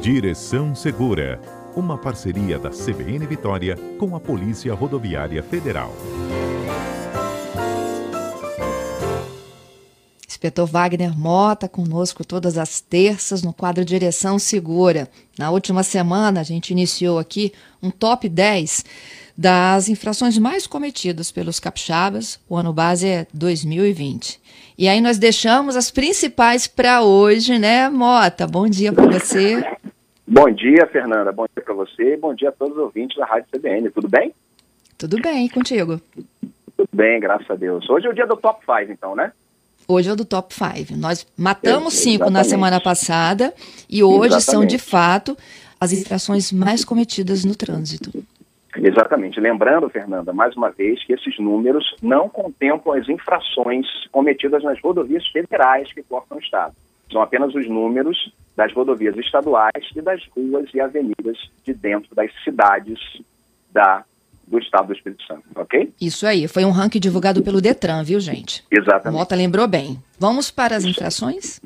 Direção Segura, uma parceria da CBN Vitória com a Polícia Rodoviária Federal. Inspetor Wagner Mota conosco todas as terças no quadro Direção Segura. Na última semana, a gente iniciou aqui um top 10 das infrações mais cometidas pelos capixabas. O ano base é 2020. E aí nós deixamos as principais para hoje, né, Mota? Bom dia para você. Bom dia, Fernanda. Bom dia para você e bom dia a todos os ouvintes da Rádio CBN. Tudo bem? Tudo bem, contigo? Tudo bem, graças a Deus. Hoje é o dia do Top 5, então, né? Hoje é o do Top 5. Nós matamos cinco na semana passada e hoje Exatamente. são, de fato, as infrações mais cometidas no trânsito. Exatamente. Lembrando, Fernanda, mais uma vez, que esses números não contemplam as infrações cometidas nas rodovias federais que cortam o Estado. São apenas os números das rodovias estaduais e das ruas e avenidas de dentro das cidades da, do estado do Espírito Santo, ok? Isso aí, foi um ranking divulgado pelo Detran, viu, gente? Exatamente. Mota lembrou bem. Vamos para as infrações?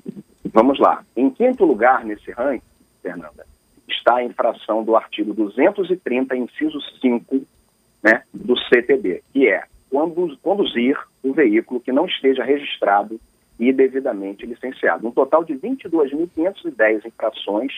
Vamos lá. Em quinto lugar nesse ranking, Fernanda, está a infração do artigo 230, inciso 5, né, do CTB, que é conduzir um veículo que não esteja registrado e devidamente licenciado. Um total de 22.510 infrações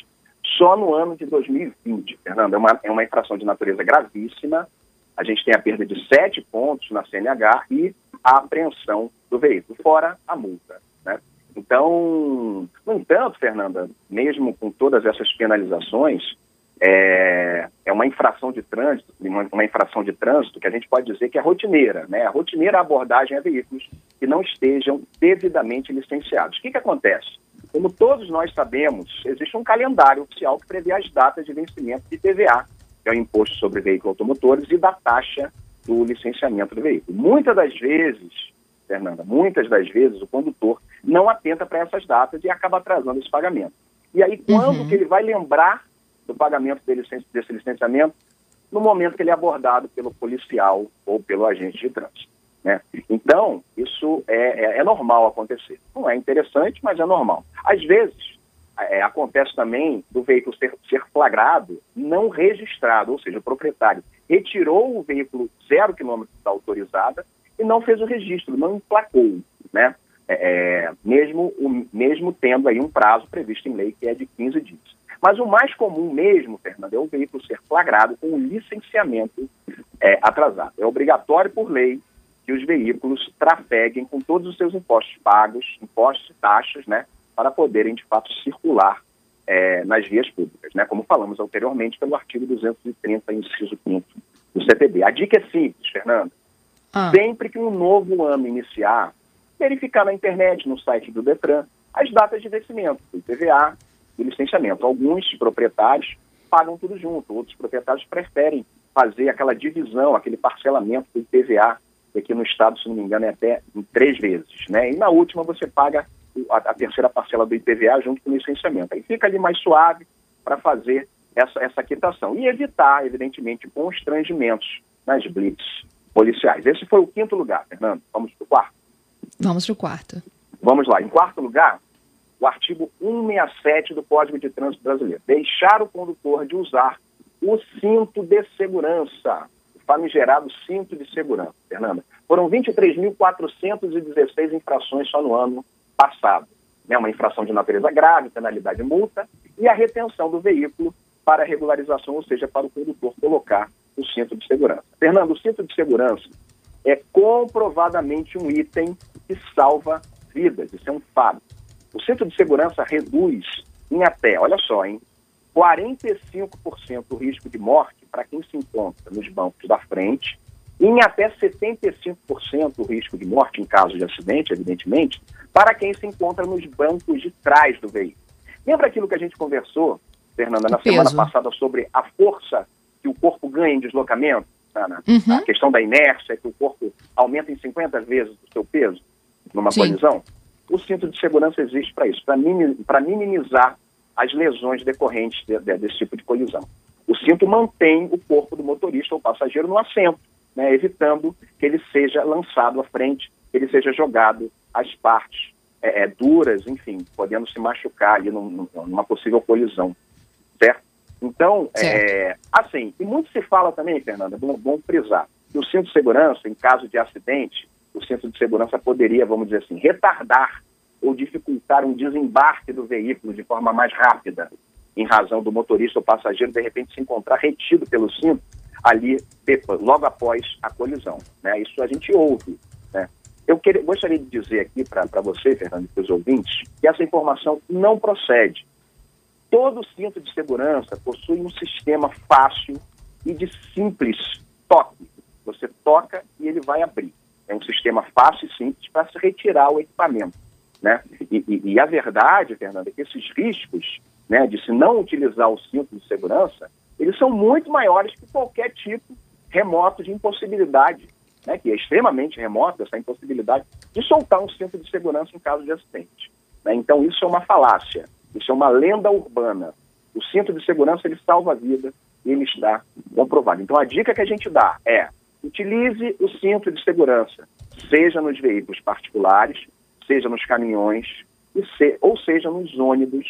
só no ano de 2020, Fernando. É uma, é uma infração de natureza gravíssima. A gente tem a perda de sete pontos na CNH e a apreensão do veículo, fora a multa. Né? Então, no entanto, Fernanda, mesmo com todas essas penalizações, é, é uma infração de trânsito, uma, infração de trânsito que a gente pode dizer que é rotineira, né? A rotineira abordagem a veículos que não estejam devidamente licenciados. O que, que acontece? Como todos nós sabemos, existe um calendário oficial que prevê as datas de vencimento de TVA, que é o Imposto sobre Veículos Automotores, e da taxa do licenciamento do veículo. Muitas das vezes, Fernanda, muitas das vezes o condutor não atenta para essas datas e acaba atrasando esse pagamento. E aí, quando uhum. que ele vai lembrar do pagamento desse licenciamento no momento que ele é abordado pelo policial ou pelo agente de trânsito. Né? Então, isso é, é, é, normal acontecer. Não é interessante, mas é normal. Às vezes, é, acontece também do veículo ser, ser, flagrado não registrado, ou seja, o proprietário retirou o veículo zero quilômetro da autorizada e não fez o registro, não emplacou, né? É, é, mesmo, o, mesmo tendo aí um prazo previsto em lei que é de 15 dias. Mas o mais comum mesmo, Fernando, é o veículo ser flagrado com o licenciamento é, atrasado. É obrigatório por lei que os veículos trafeguem com todos os seus impostos pagos, impostos e taxas, né, para poderem, de fato, circular é, nas vias públicas, né, como falamos anteriormente pelo artigo 230, inciso 5 do CTB. A dica é simples, Fernando. Ah. Sempre que um novo ano iniciar, verificar na internet, no site do DETRAN, as datas de vencimento do IPVA, do licenciamento. Alguns proprietários pagam tudo junto, outros proprietários preferem fazer aquela divisão, aquele parcelamento do IPVA, que aqui no estado, se não me engano, é até em três vezes. Né? E na última você paga a, a terceira parcela do IPVA junto com o licenciamento. Aí fica ali mais suave para fazer essa, essa quitação. E evitar, evidentemente, constrangimentos nas blitz policiais. Esse foi o quinto lugar, Fernando. Vamos para o quarto? Vamos para o quarto. Vamos lá. Em quarto lugar, o artigo 167 do Código de Trânsito Brasileiro. Deixar o condutor de usar o cinto de segurança, o famigerado cinto de segurança, Fernanda. Foram 23.416 infrações só no ano passado. Né? Uma infração de natureza grave, penalidade multa, e a retenção do veículo para regularização, ou seja, para o condutor colocar o cinto de segurança. Fernando, o cinto de segurança é comprovadamente um item que salva vidas, isso é um fato. O centro de segurança reduz em até, olha só, em 45% o risco de morte para quem se encontra nos bancos da frente, e em até 75% o risco de morte em caso de acidente, evidentemente, para quem se encontra nos bancos de trás do veículo. Lembra aquilo que a gente conversou, Fernanda, na semana passada sobre a força que o corpo ganha em deslocamento? Uhum. A questão da inércia, que o corpo aumenta em 50 vezes o seu peso numa Sim. colisão? O cinto de segurança existe para isso, para minimizar as lesões decorrentes de, de, desse tipo de colisão. O cinto mantém o corpo do motorista ou passageiro no assento, né, evitando que ele seja lançado à frente, que ele seja jogado às partes é, é, duras, enfim, podendo se machucar ali num, numa possível colisão Então, é, assim, e muito se fala também, Fernanda, bom, bom frisar, que o cinto de segurança, em caso de acidente, o cinto de segurança poderia, vamos dizer assim, retardar ou dificultar um desembarque do veículo de forma mais rápida, em razão do motorista ou passageiro, de repente, se encontrar retido pelo cinto ali, logo após a colisão. Né? Isso a gente ouve. Né? Eu queria, gostaria de dizer aqui para você, Fernando, e para os ouvintes, que essa informação não procede. Todo cinto de segurança possui um sistema fácil e de simples toque. Você toca e ele vai abrir. É um sistema fácil e simples para se retirar o equipamento. Né? E, e, e a verdade, Fernanda, é que esses riscos né, de se não utilizar o cinto de segurança, eles são muito maiores que qualquer tipo remoto de impossibilidade, né, que é extremamente remoto, essa impossibilidade de soltar um cinto de segurança em caso de acidente. Né? Então, isso é uma falácia, isso é uma lenda urbana. O cinto de segurança, ele salva a vida ele está comprovado. Então, a dica que a gente dá é utilize o cinto de segurança, seja nos veículos particulares, seja nos caminhões, se, ou seja nos ônibus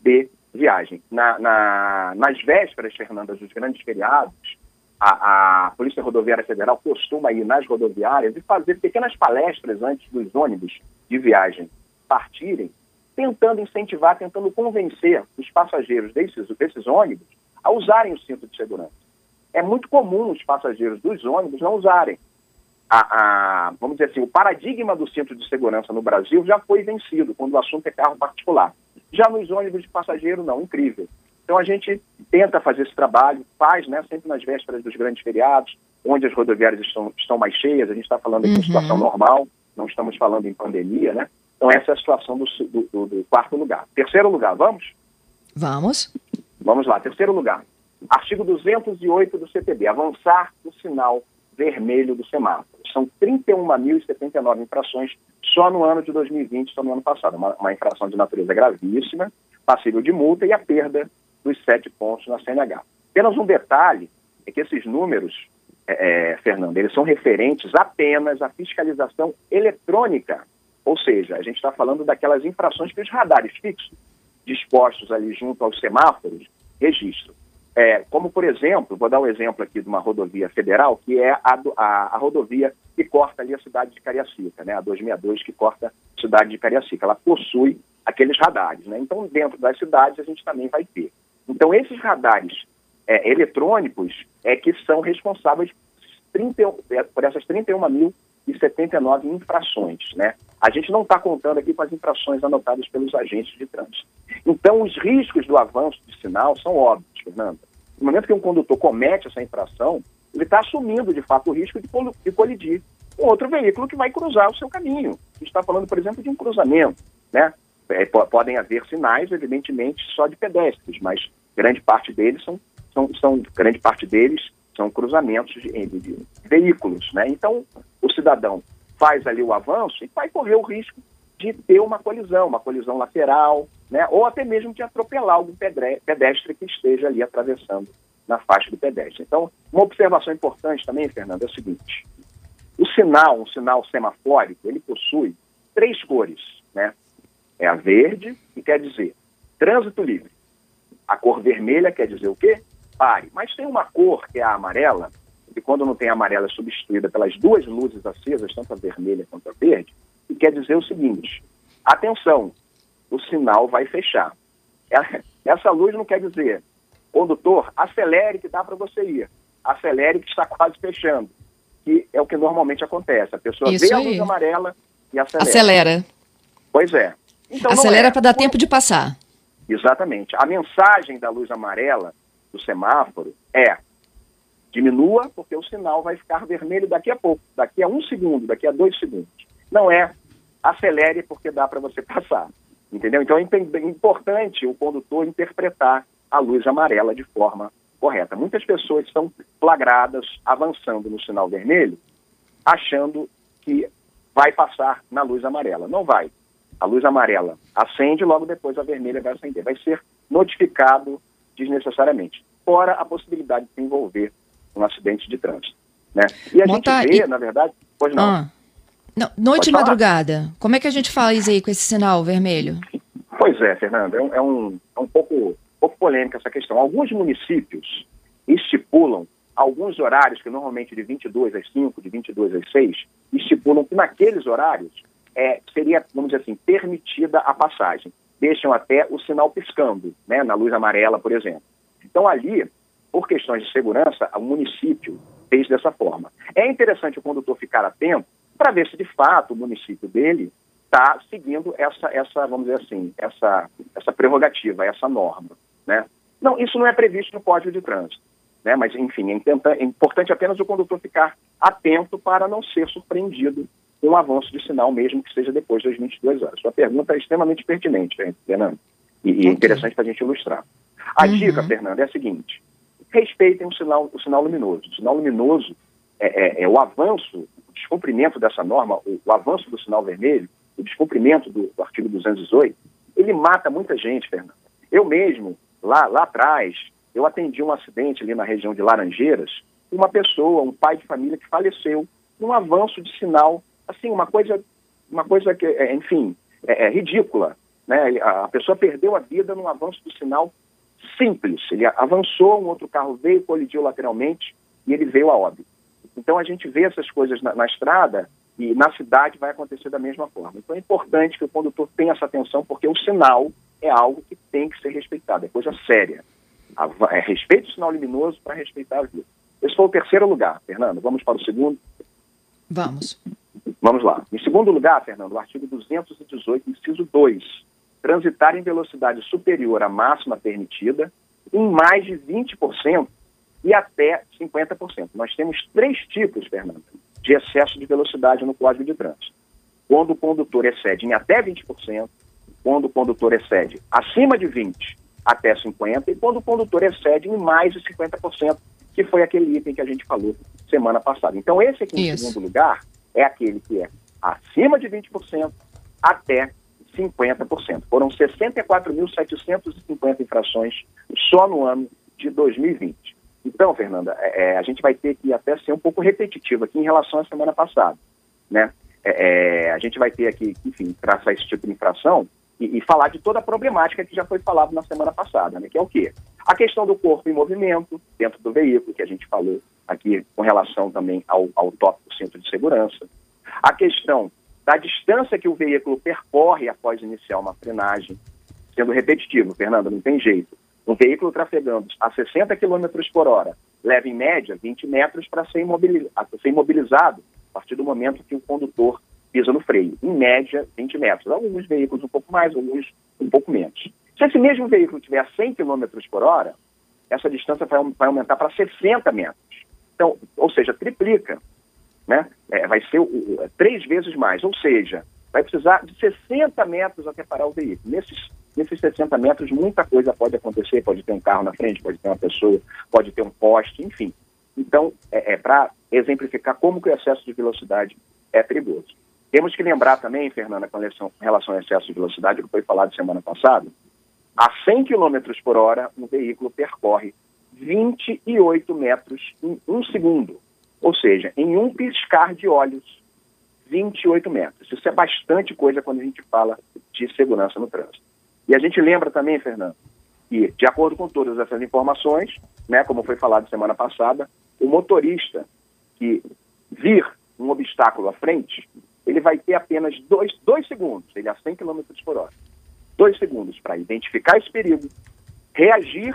de viagem. Na, na, nas vésperas, Fernanda, dos grandes feriados, a, a, Polícia Rodoviária Federal costuma ir nas rodoviárias e fazer pequenas palestras antes dos ônibus de viagem partirem, tentando incentivar, tentando convencer os passageiros desses, desses ônibus a usarem o cinto de segurança. É muito comum os passageiros dos ônibus não usarem. A, a, vamos dizer assim, o paradigma do cinto de segurança no Brasil já foi vencido quando o assunto é carro particular. Já nos ônibus de passageiro, não, incrível. Então a gente tenta fazer esse trabalho, faz, né, sempre nas vésperas dos grandes feriados, onde as rodoviárias estão, estão mais cheias, a gente está falando aqui uhum. de situação normal, não estamos falando em pandemia, né? Então essa é a situação do, do, do quarto lugar. Terceiro lugar, vamos? Vamos. Vamos lá, terceiro lugar. Artigo 208 do CPB, avançar o sinal vermelho do semáforo. São 31.079 infrações só no ano de 2020, só no ano passado. Uma, uma infração de natureza gravíssima, passível de multa e a perda dos sete pontos na CNH. Apenas um detalhe é que esses números, é, é, Fernando, eles são referentes apenas à fiscalização eletrônica. Ou seja, a gente está falando daquelas infrações que os radares fixos, dispostos ali junto aos semáforos, registram. É, como, por exemplo, vou dar um exemplo aqui de uma rodovia federal, que é a, a, a rodovia que corta ali a cidade de Cariacica, né, a 262 que corta a cidade de Cariacica. Ela possui aqueles radares. Né? Então, dentro das cidades, a gente também vai ter. Então, esses radares é, eletrônicos é que são responsáveis 30, é, por essas 31.079 infrações. Né? A gente não está contando aqui com as infrações anotadas pelos agentes de trânsito. Então, os riscos do avanço de sinal são óbvios. Fernanda. No momento que um condutor comete essa infração, ele está assumindo, de fato, o risco de, de colidir com outro veículo que vai cruzar o seu caminho. A gente está falando, por exemplo, de um cruzamento. Né? É, podem haver sinais, evidentemente, só de pedestres, mas grande parte deles são, são, são grande parte deles são cruzamentos de, de, de veículos. Né? Então, o cidadão faz ali o avanço e vai correr o risco de ter uma colisão, uma colisão lateral, né? ou até mesmo de atropelar algum pedestre que esteja ali atravessando na faixa do pedestre. Então, uma observação importante também, Fernando, é o seguinte: o sinal, um sinal semafórico, ele possui três cores, né? É a verde, que quer dizer trânsito livre. A cor vermelha quer dizer o quê? Pare. Mas tem uma cor, que é a amarela, e quando não tem amarela é substituída pelas duas luzes acesas, tanto a vermelha quanto a verde, e quer dizer o seguinte: atenção, o sinal vai fechar. Essa luz não quer dizer, condutor, acelere que dá para você ir, acelere que está quase fechando, que é o que normalmente acontece. A pessoa Isso vê aí. a luz amarela e acelera. Acelera. Pois é. Então, acelera é. para dar tempo de passar. Exatamente. A mensagem da luz amarela do semáforo é diminua, porque o sinal vai ficar vermelho daqui a pouco, daqui a um segundo, daqui a dois segundos. Não é acelere porque dá para você passar. Entendeu? Então é importante o condutor interpretar a luz amarela de forma correta. Muitas pessoas são flagradas avançando no sinal vermelho, achando que vai passar na luz amarela. Não vai. A luz amarela acende, logo depois a vermelha vai acender. Vai ser notificado desnecessariamente, fora a possibilidade de se envolver um acidente de trânsito. Né? E a Monta... gente vê, e... na verdade, pois não. Ah. Não, noite e madrugada, como é que a gente faz aí com esse sinal vermelho? Pois é, Fernando, é um, é um, é um pouco, pouco polêmica essa questão. Alguns municípios estipulam alguns horários, que normalmente de 22 às 5, de 22 às 6, estipulam que naqueles horários é, seria, vamos dizer assim, permitida a passagem. Deixam até o sinal piscando, né, na luz amarela, por exemplo. Então, ali, por questões de segurança, o município fez dessa forma. É interessante o condutor ficar atento para ver se, de fato, o município dele está seguindo essa, essa, vamos dizer assim, essa, essa prerrogativa, essa norma. Né? Não, isso não é previsto no Código de Trânsito. Né? Mas, enfim, é, é importante apenas o condutor ficar atento para não ser surpreendido com um avanço de sinal, mesmo que seja depois das 22 horas. Sua pergunta é extremamente pertinente, Fernando, e, é interessante para a gente ilustrar. A uhum. dica, Fernando, é a seguinte: respeitem o sinal, o sinal luminoso. O sinal luminoso é, é, é o avanço, o descumprimento dessa norma, o, o avanço do sinal vermelho, o descumprimento do, do artigo 218, ele mata muita gente, Fernando. Eu mesmo, lá, lá atrás, eu atendi um acidente ali na região de Laranjeiras, uma pessoa, um pai de família que faleceu num avanço de sinal, assim, uma coisa, uma coisa que, é, enfim, é, é ridícula. Né? A pessoa perdeu a vida num avanço do sinal simples. Ele avançou, um outro carro veio, colidiu lateralmente e ele veio a óbito. Então a gente vê essas coisas na, na estrada e na cidade vai acontecer da mesma forma. Então é importante que o condutor tenha essa atenção, porque o sinal é algo que tem que ser respeitado, é coisa séria. A, é respeito o sinal luminoso para respeitar a vida. Esse foi o terceiro lugar, Fernando. Vamos para o segundo? Vamos. Vamos lá. Em segundo lugar, Fernando, o artigo 218, inciso 2. Transitar em velocidade superior à máxima permitida em mais de 20% e até 50%. Nós temos três tipos, Fernando, de excesso de velocidade no Código de Trânsito. Quando o condutor excede em até 20%, quando o condutor excede acima de 20% até 50%, e quando o condutor excede em mais de 50%, que foi aquele item que a gente falou semana passada. Então, esse aqui em Isso. segundo lugar é aquele que é acima de 20% até 50%. Foram 64.750 infrações só no ano de 2020. Então, Fernanda, é, é, a gente vai ter que até ser um pouco repetitivo aqui em relação à semana passada, né? É, é, a gente vai ter aqui, enfim, traçar esse tipo de infração e, e, falar de toda a problemática que já foi falado na semana passada, né? Que é o quê? A questão do corpo em movimento dentro do veículo, que a gente falou aqui com relação também ao, ao tópico centro de segurança. A questão da distância que o veículo percorre após iniciar uma frenagem, sendo repetitivo, Fernanda, não tem jeito. Um veículo trafegando a 60 km por hora leva, em média, 20 metros para ser, ser imobilizado a partir do momento que o condutor pisa no freio. Em média, 20 metros. Alguns veículos um pouco mais, alguns um pouco menos. Se esse mesmo veículo tiver a 100 km por hora, essa distância vai, vai aumentar para 60 metros. Então, ou seja, triplica. Né? É, vai ser uh, três vezes mais. Ou seja, vai precisar de 60 metros até parar o veículo. Nesses Nesses 60 metros, muita coisa pode acontecer. Pode ter um carro na frente, pode ter uma pessoa, pode ter um poste, enfim. Então, é, é para exemplificar como que o excesso de velocidade é perigoso. Temos que lembrar também, Fernanda, com relação ao excesso de velocidade, que foi falado semana passada, a 100 km por hora, um veículo percorre 28 metros em um segundo. Ou seja, em um piscar de olhos, 28 metros. Isso é bastante coisa quando a gente fala de segurança no trânsito. E a gente lembra também, Fernando, que, de acordo com todas essas informações, né, como foi falado semana passada, o motorista que vir um obstáculo à frente, ele vai ter apenas dois, dois segundos, ele a 100 km por hora, dois segundos para identificar esse perigo, reagir,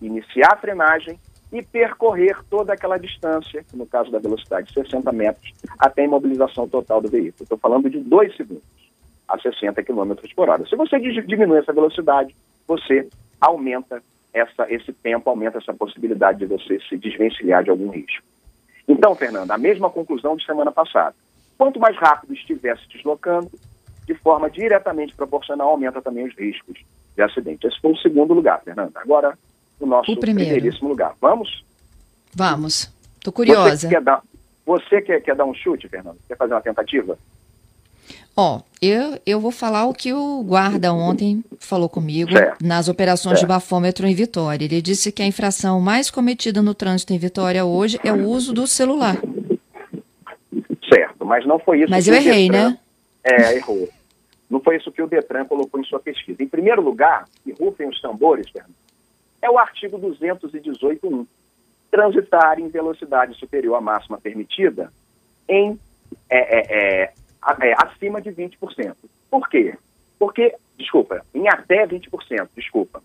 iniciar a frenagem e percorrer toda aquela distância, no caso da velocidade 60 metros, até a imobilização total do veículo. Estou falando de dois segundos a 60 km por hora. Se você diminui essa velocidade, você aumenta essa, esse tempo, aumenta essa possibilidade de você se desvencilhar de algum risco. Então, Fernanda, a mesma conclusão de semana passada. Quanto mais rápido estiver se deslocando, de forma diretamente proporcional, aumenta também os riscos de acidente. Esse foi o segundo lugar, Fernanda. Agora, o nosso o primeiríssimo lugar. Vamos? Vamos. Estou curiosa. Você, quer dar, você quer, quer dar um chute, Fernanda? Quer fazer uma tentativa? Ó, eu, eu vou falar o que o guarda ontem falou comigo certo. nas operações certo. de bafômetro em Vitória. Ele disse que a infração mais cometida no trânsito em Vitória hoje é o uso do celular. Certo, mas não foi isso mas que eu errei, Detran... né? É, errou. Não foi isso que o Detran colocou em sua pesquisa. Em primeiro lugar, e rufem os tambores, Fernando, é o artigo 218.1. Transitar em velocidade superior à máxima permitida em é, é, é, é acima de 20%. Por quê? Porque, desculpa, em até 20%, desculpa,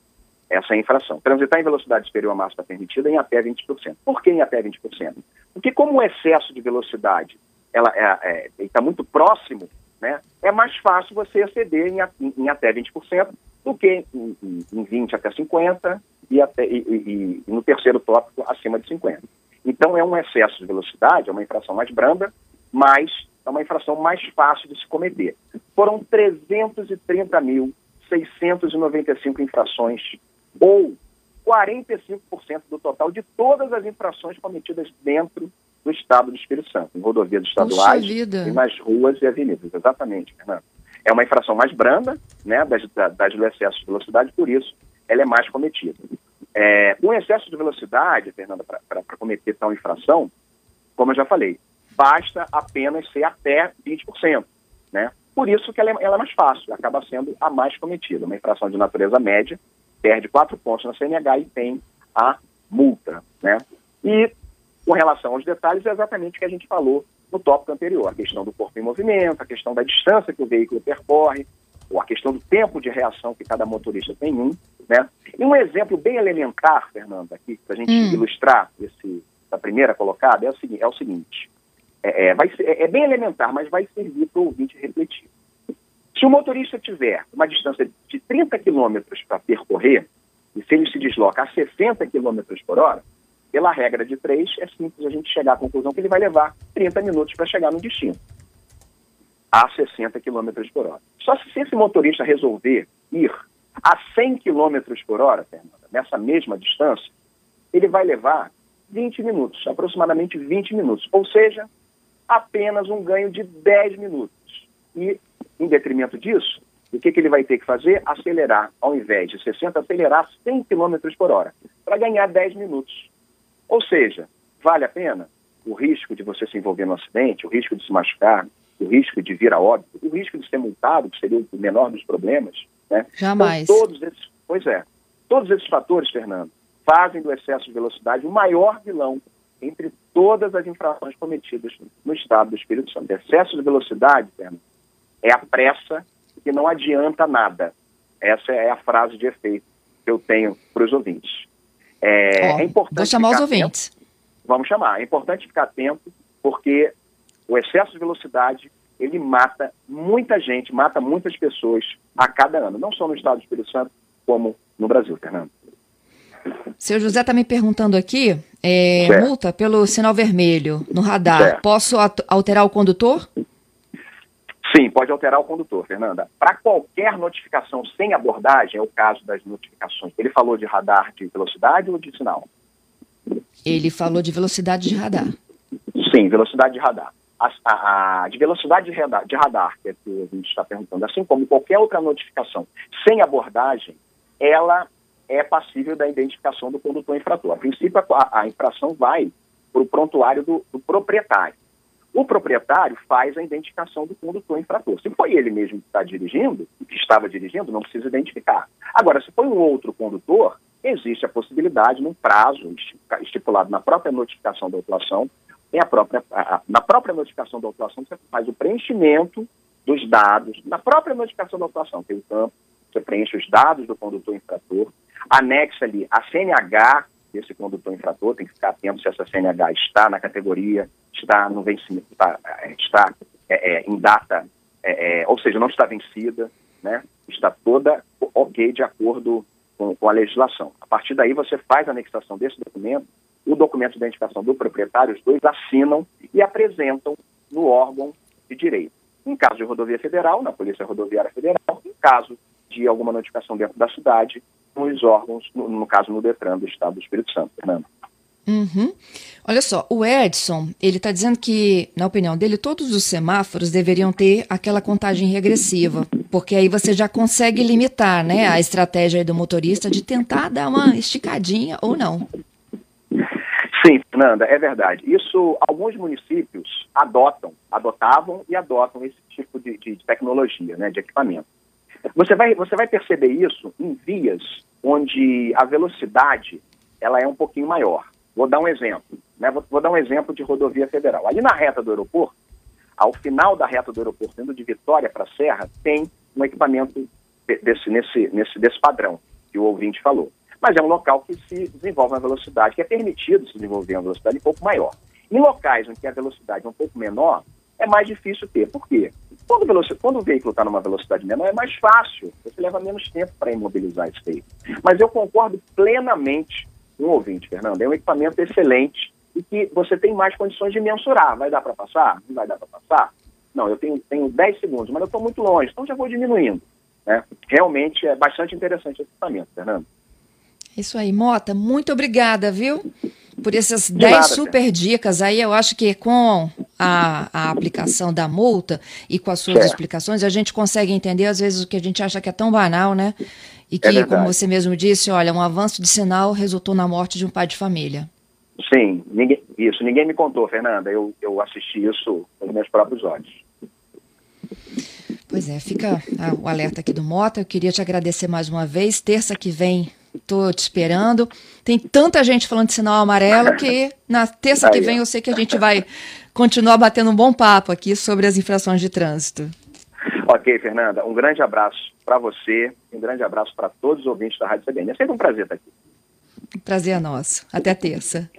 essa é a infração. Transitar em velocidade superior à máxima permitida em até 20%. Por que em até 20%? Porque como o excesso de velocidade ela é, está muito próximo, né, é mais fácil você exceder em, em, em até 20% do que em, em, em 20 até 50 e, até, e, e, e no terceiro tópico acima de 50. Então é um excesso de velocidade, é uma infração mais branda, mas é uma infração mais fácil de se cometer. Foram 330.695 infrações, ou 45% do total de todas as infrações cometidas dentro do Estado do Espírito Santo, em rodovias estaduais e nas ruas e avenidas. Exatamente, Fernando. É uma infração mais branda, né, das, das do excesso de velocidade, por isso ela é mais cometida. É, com excesso de velocidade, Fernanda, para cometer tal infração, como eu já falei, basta apenas ser até 20%. Né? Por isso que ela é, ela é mais fácil, acaba sendo a mais cometida. Uma infração de natureza média, perde quatro pontos na CNH e tem a multa. Né? E com relação aos detalhes, é exatamente o que a gente falou no tópico anterior, a questão do corpo em movimento, a questão da distância que o veículo percorre, ou a questão do tempo de reação que cada motorista tem um, né? E um exemplo bem elementar, Fernanda, aqui, para a gente hum. ilustrar esse, essa primeira colocada, é o seguinte, é o seguinte é, é, vai ser, é, bem elementar, mas vai servir para o ouvinte refletir. Se o motorista tiver uma distância de 30 quilômetros para percorrer, e se ele se desloca a 60 quilômetros por hora, pela regra de três, é simples a gente chegar à conclusão que ele vai levar 30 minutos para chegar no destino, a 60 quilômetros por hora. Só se esse motorista resolver ir a 100 quilômetros por hora, Fernanda, nessa mesma distância, ele vai levar 20 minutos, aproximadamente 20 minutos. Ou seja, apenas um ganho de 10 minutos. E, em detrimento disso, o que, que ele vai ter que fazer? Acelerar, ao invés de 60, acelerar 100 km por hora, para ganhar 10 minutos. Ou seja, vale a pena o risco de você se envolver no acidente, o risco de se machucar, o risco de vir a óbito, o risco de ser multado, que seria o menor dos problemas. Né? Jamais. Então, todos esses, pois é, todos esses fatores, Fernando, fazem do excesso de velocidade o maior vilão entre todas as infrações cometidas no estado do Espírito Santo. Excesso de velocidade, Fernando, é a pressa que não adianta nada. Essa é a frase de efeito que eu tenho para os ouvintes. É, oh, é importante. Vou chamar os ouvintes. Atento, vamos chamar. É importante ficar atento, porque o excesso de velocidade ele mata muita gente, mata muitas pessoas a cada ano, não só no estado do Espírito Santo, como no Brasil, Fernando. Seu José está me perguntando aqui, é, multa pelo sinal vermelho no radar, certo. posso alterar o condutor? Sim, pode alterar o condutor, Fernanda. Para qualquer notificação sem abordagem, é o caso das notificações. Ele falou de radar de velocidade ou de sinal? Ele falou de velocidade de radar. Sim, velocidade de radar. A, a, de velocidade de radar, de radar, que é que a gente está perguntando, assim como qualquer outra notificação sem abordagem, ela é passível da identificação do condutor infrator. A princípio, a, a infração vai para o prontuário do, do, proprietário. O proprietário faz a identificação do condutor infrator. Se foi ele mesmo que está dirigindo, que estava dirigindo, não precisa identificar. Agora, se foi um outro condutor, existe a possibilidade, num prazo estipulado na própria notificação da autuação, a própria, a, na própria notificação da autuação, você faz o preenchimento dos dados, na própria notificação da autuação, tem o campo, você preenche os dados do condutor infrator, anexa ali a CNH desse condutor infrator, tem que ficar atento se essa CNH está na categoria, está no vencimento, está, é, está é, é, em data, é, ou seja, não está vencida, né? está toda ok de acordo com, com, a legislação. A partir daí você faz a anexação desse documento, o documento de identificação do proprietário, os dois assinam e apresentam no órgão de direito. Em caso de rodovia federal, na Polícia Rodoviária Federal, em caso de alguma notificação dentro da cidade, nos órgãos, no, no caso no DETRAN do Estado do Espírito Santo, Fernando. Uhum. Olha só, o Edson, ele está dizendo que, na opinião dele, todos os semáforos deveriam ter aquela contagem regressiva, porque aí você já consegue limitar, né, a estratégia do motorista de tentar dar uma esticadinha ou não. Sim, Fernanda, é verdade. Isso alguns municípios adotam, adotavam e adotam esse tipo de, de tecnologia, né, de equipamento. Você vai, você vai perceber isso em vias onde a velocidade ela é um pouquinho maior. Vou dar um exemplo. Né? Vou, vou, dar um exemplo de rodovia federal. Ali na reta do aeroporto, ao final da reta do aeroporto, indo de Vitória para Serra, tem um equipamento desse, nesse, nesse, desse padrão que o ouvinte falou. Mas é um local que se desenvolve uma velocidade, que é permitido se desenvolver uma velocidade um pouco maior. Em locais em que a velocidade é um pouco menor, é mais difícil ter. Por quê? Quando, quando o veículo está numa velocidade menor, é mais fácil. Você leva menos tempo para imobilizar esse veículo. Mas eu concordo plenamente com o ouvinte, Fernando. É um equipamento excelente e que você tem mais condições de mensurar. Vai dar para passar? Não vai dar para passar? Não, eu tenho, tenho 10 segundos, mas eu estou muito longe, então já vou diminuindo. Né? Realmente é bastante interessante esse equipamento, Fernando. Isso aí, Mota, muito obrigada, viu? Por essas 10 super dicas aí, eu acho que com a, a aplicação da multa e com as suas explicações, a gente consegue entender, às vezes, o que a gente acha que é tão banal, né? E é que, é como você mesmo disse, olha, um avanço de sinal resultou na morte de um pai de família. Sim, ninguém, isso. Ninguém me contou, Fernanda. Eu, eu assisti isso com os meus próprios olhos. Pois é, fica o alerta aqui do Mota. Eu queria te agradecer mais uma vez. Terça que vem Estou te esperando. Tem tanta gente falando de sinal amarelo que na terça que vem eu sei que a gente vai continuar batendo um bom papo aqui sobre as infrações de trânsito. Ok, Fernanda. Um grande abraço para você, um grande abraço para todos os ouvintes da Rádio CBN. É sempre um prazer estar aqui. Prazer é nosso. Até terça.